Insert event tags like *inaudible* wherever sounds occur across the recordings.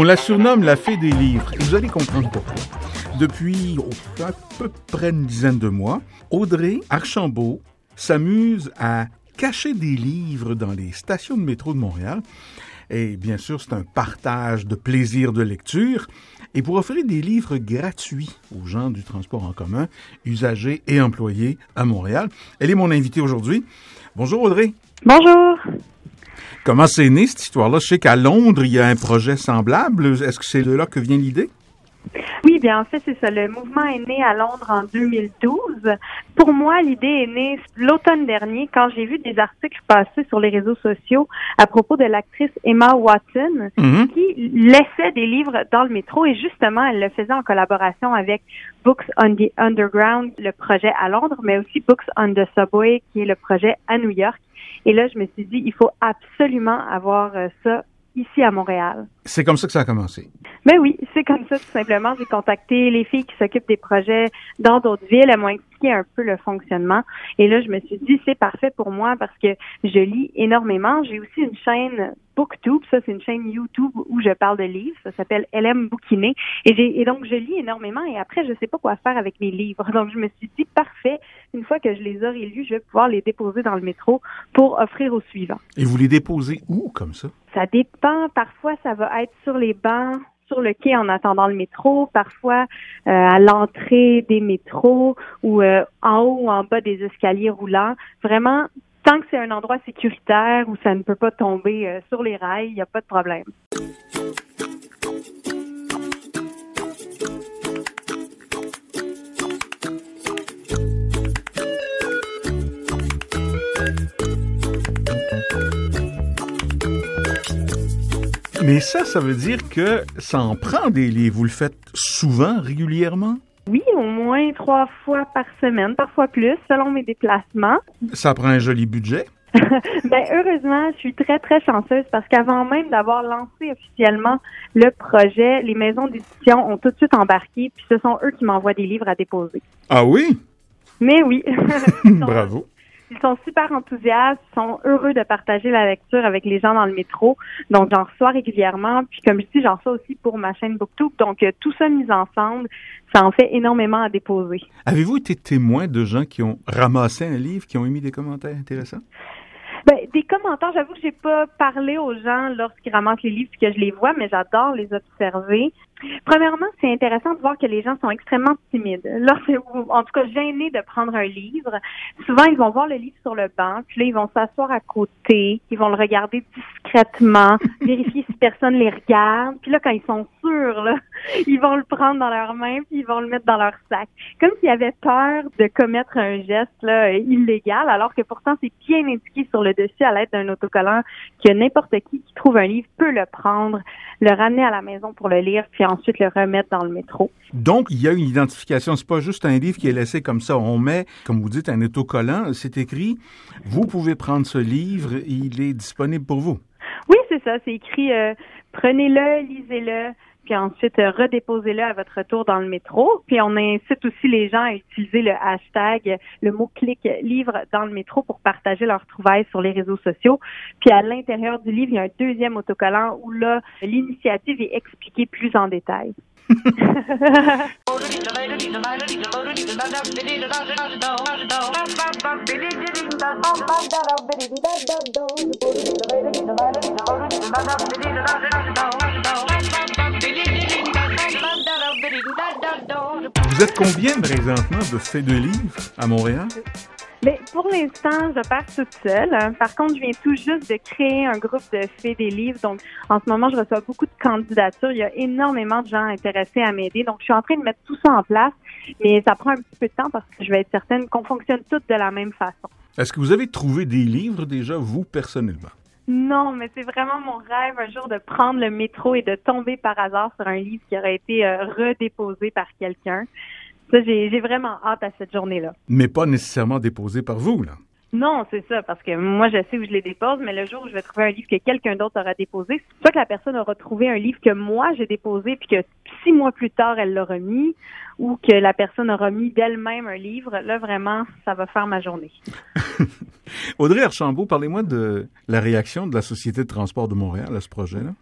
On la surnomme la fée des livres, et vous allez comprendre pourquoi. Depuis oh, à peu près une dizaine de mois, Audrey Archambault s'amuse à cacher des livres dans les stations de métro de Montréal. Et bien sûr, c'est un partage de plaisir de lecture. Et pour offrir des livres gratuits aux gens du transport en commun, usagers et employés à Montréal, elle est mon invitée aujourd'hui. Bonjour Audrey. Bonjour. Comment c'est né cette histoire-là? Je sais qu'à Londres, il y a un projet semblable. Est-ce que c'est de là que vient l'idée? Oui, bien en fait, c'est ça. Le mouvement est né à Londres en 2012. Pour moi, l'idée est née l'automne dernier quand j'ai vu des articles passer sur les réseaux sociaux à propos de l'actrice Emma Watson Mhm. qui laissait des livres dans le métro et justement, elle le faisait en collaboration avec Books on the Underground, le projet à Londres, mais aussi Books on the Subway, qui est le projet à New York. Et là, je me suis dit, il faut absolument avoir euh, ça ici à Montréal. C'est comme ça que ça a commencé. Ben oui, c'est comme ça tout simplement. J'ai contacté les filles qui s'occupent des projets dans d'autres villes. Elles m'ont expliqué un peu le fonctionnement. Et là, je me suis dit, c'est parfait pour moi parce que je lis énormément. J'ai aussi une chaîne BookTube. Ça, c'est une chaîne YouTube où je parle de livres. Ça s'appelle LM Bouquiné. Et, j'ai, et donc, je lis énormément. Et après, je sais pas quoi faire avec mes livres. *laughs* Donc, je me suis dit, parfait. Une fois que je les aurai lus, je vais pouvoir les déposer dans le métro pour offrir aux suivants. Et vous les déposez où comme ça? Ça dépend. Parfois, ça va être sur les bancs, sur le quai en attendant le métro. Parfois, euh, à l'entrée des métros ou euh, en haut ou en bas des escaliers roulants. Vraiment, tant que c'est un endroit sécuritaire où ça ne peut pas tomber euh, sur les rails, il n'y a pas de problème. Mais ça, ça veut dire que ça en prend des livres. Vous le faites souvent, régulièrement? Oui, au moins trois fois par semaine, parfois plus, selon mes déplacements. Ça prend un joli budget? *laughs* Ben heureusement, je suis très très chanceuse parce qu'avant même d'avoir lancé officiellement le projet, les maisons d'édition ont tout de suite embarqué, puis ce sont eux qui m'envoient des livres à déposer. Ah oui? Mais oui, *laughs* Bravo. Ils sont super enthousiastes, ils sont heureux de partager la lecture avec les gens dans le métro. Donc j'en reçois régulièrement, puis comme je dis, j'en reçois aussi pour ma chaîne BookTube. Donc euh, tout ça mis ensemble, ça en fait énormément à déposer. Avez-vous été témoin de gens qui ont ramassé un livre, qui ont émis des commentaires intéressants? Des commentaires, j'avoue que j'ai pas parlé aux gens lorsqu'ils ramassent les livres que je les vois, mais j'adore les observer. Premièrement, c'est intéressant de voir que les gens sont extrêmement timides. Lorsque, en tout cas, gênés de prendre un livre, souvent ils vont voir le livre sur le banc, puis là ils vont s'asseoir à côté, ils vont le regarder discrètement, *laughs* vérifier si personne les regarde, puis là quand ils sont sûrs, là, ils vont le prendre dans leurs mains puis ils vont le mettre dans leur sac, comme s'ils avaient peur de commettre un geste là, illégal, alors que pourtant c'est bien indiqué sur le dessus à l'aide d'un autocollant que n'importe qui qui trouve un livre peut le prendre, le ramener à la maison pour le lire, puis ensuite le remettre dans le métro. Donc, il y a une identification. C'est pas juste un livre qui est laissé comme ça. On met, comme vous dites, un autocollant. C'est écrit, vous pouvez prendre ce livre, il est disponible pour vous. Oui, c'est ça. C'est écrit euh, prenez-le, lisez-le, puis ensuite euh, redéposez-le à votre retour dans le métro. Puis on incite aussi les gens à utiliser le hashtag, le mot-clic livre dans le métro pour partager leurs trouvailles sur les réseaux sociaux. Puis à l'intérieur du livre, il y a un deuxième autocollant où là, l'initiative est expliquée plus en détail. *laughs* Vous êtes combien présentement de faits de livres à Montréal? Mais pour l'instant, je pars toute seule. Par contre, je viens tout juste de créer un groupe de faits des livres. Donc, en ce moment, je reçois beaucoup de candidatures. Il y a énormément de gens intéressés à m'aider. Donc, je suis en train de mettre tout ça en place. Mais ça prend un petit peu de temps parce que je vais être certaine qu'on fonctionne toutes de la même façon. Est-ce que vous avez trouvé des livres déjà, vous, personnellement? Non, mais c'est vraiment mon rêve un jour de prendre le métro et de tomber par hasard sur un livre qui aurait été euh, redéposé par quelqu'un. Ça, j'ai vraiment hâte à cette journée-là. Mais pas nécessairement déposé par vous, là. Non, c'est ça, parce que moi, je sais où je les dépose, mais le jour où je vais trouver un livre que quelqu'un d'autre aura déposé, soit que la personne aura trouvé un livre que moi, j'ai déposé, puis que six mois plus tard, elle l'aura mis, ou que la personne aura mis d'elle-même un livre, là, vraiment, ça va faire ma journée. *laughs* Audrey Archambault, parlez-moi de la réaction de la Société de transport de Montréal à ce projet-là.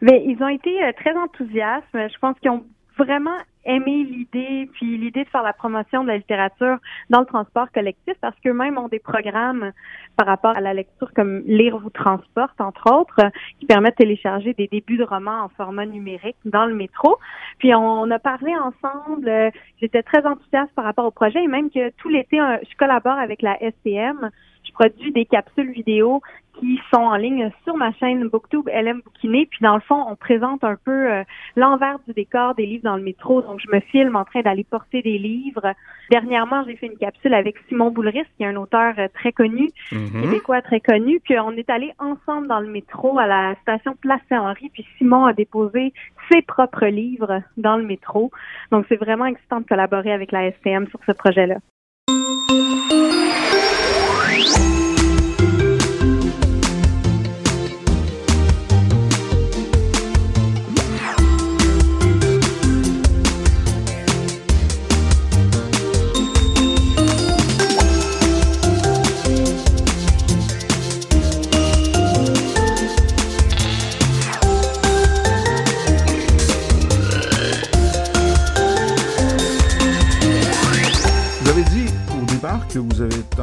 Mais ils ont été très enthousiastes. Je pense qu'ils ont vraiment aimé l'idée, puis l'idée de faire la promotion de la littérature dans le transport collectif parce qu'eux-mêmes ont des programmes par rapport à la lecture comme Lire vous transporte, entre autres, qui permettent de télécharger des débuts de romans en format numérique dans le métro. Puis on a parlé ensemble, j'étais très enthousiaste par rapport au projet et même que tout l'été, je collabore avec la SPM je produis des capsules vidéo qui sont en ligne sur ma chaîne Booktube LM Bouquiné. Puis dans le fond, on présente un peu euh, l'envers du décor des livres dans le métro. Donc je me filme en train d'aller porter des livres. Dernièrement, j'ai fait une capsule avec Simon Boulris, qui est un auteur euh, très connu, mm-hmm. québécois très connu. Puis on est allé ensemble dans le métro à la station Place Saint-Henri. Puis Simon a déposé ses propres livres dans le métro. Donc c'est vraiment excitant de collaborer avec la STM sur ce projet-là.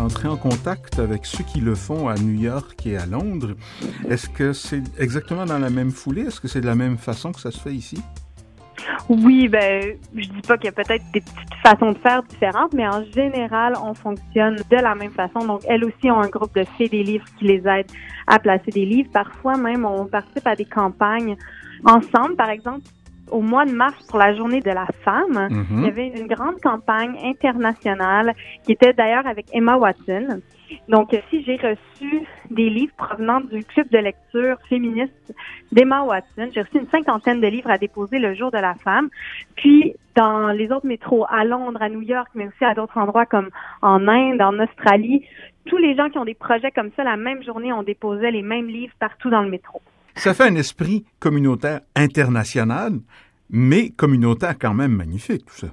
Entré en contact avec ceux qui le font à New York et à Londres. Est-ce que c'est exactement dans la même foulée? Est-ce que c'est de la même façon que ça se fait ici? Oui, ben, je dis pas qu'il y a peut-être des petites façons de faire différentes, mais en général, on fonctionne de la même façon. Donc, elles aussi ont un groupe de filles des livres qui les aident à placer des livres. Parfois même, on participe à des campagnes ensemble. Par exemple, au mois de mars pour la journée de la femme, mhm. il y avait une grande campagne internationale qui était d'ailleurs avec Emma Watson. Donc, si j'ai reçu des livres provenant du club de lecture féministe d'Emma Watson, j'ai reçu une cinquantaine de livres à déposer le jour de la femme. Puis, dans les autres métros, à Londres, à New York, mais aussi à d'autres endroits comme en Inde, en Australie, tous les gens qui ont des projets comme ça, la même journée, on déposait les mêmes livres partout dans le métro. Ça fait un esprit communautaire international, mais communautaire quand même magnifique, tout ça.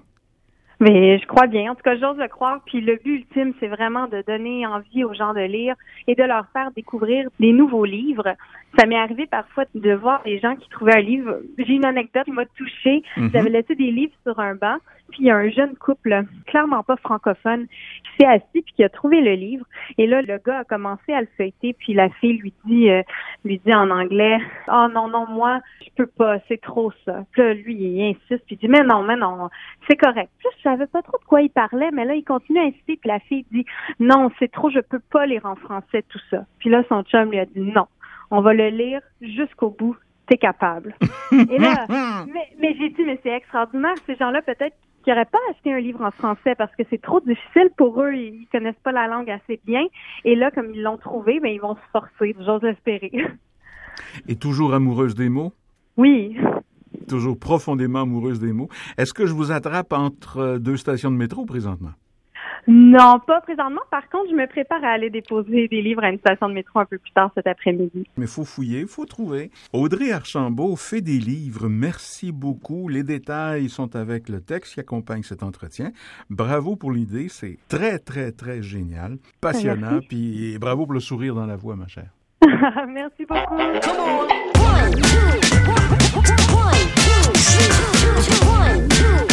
Mais je crois bien. En tout cas, j'ose le croire. Puis le but ultime, c'est vraiment de donner envie aux gens de lire et de leur faire découvrir des nouveaux livres. Ça m'est arrivé parfois de voir des gens qui trouvaient un livre. J'ai une anecdote qui m'a touchée. Mhm. J'avais laissé des livres sur un banc puis il y a un jeune couple, clairement pas francophone, qui s'est assis puis qui a trouvé le livre. Et là, le gars a commencé à le feuilleter, puis la fille lui dit, euh, lui dit en anglais, oh non non moi, je peux pas, c'est trop ça. Puis là, lui, il insiste, puis il dit mais non mais non, c'est correct. Puis je savais pas trop de quoi il parlait, mais là il continue à insister, puis la fille dit non c'est trop, je peux pas lire en français tout ça. Puis là son chum lui a dit non, on va le lire jusqu'au bout t'es capable. Et là, *laughs* mais, mais j'ai dit, mais c'est extraordinaire. Ces gens-là, peut-être qui n'auraient pas acheté un livre en français parce que c'est trop difficile pour eux, ils connaissent pas la langue assez bien. Et là, comme ils l'ont trouvé, ben, ils vont se forcer, j'ose espérer. Et toujours amoureuse des mots? Oui. Toujours profondément amoureuse des mots. Est-ce que je vous attrape entre deux stations de métro présentement? Non, pas présentement. Par contre, je me prépare à aller déposer des livres à une station de métro un peu plus tard cet après-midi. Mais faut fouiller, faut trouver. Audrey Archambault fait des livres. Merci beaucoup. Les détails sont avec le texte qui accompagne cet entretien. Bravo pour l'idée. C'est très, très, très génial, passionnant. Merci. Puis bravo pour le sourire dans la voix, ma chère. *laughs* Merci beaucoup. Come on. One, two, one, two, three, two, one, two.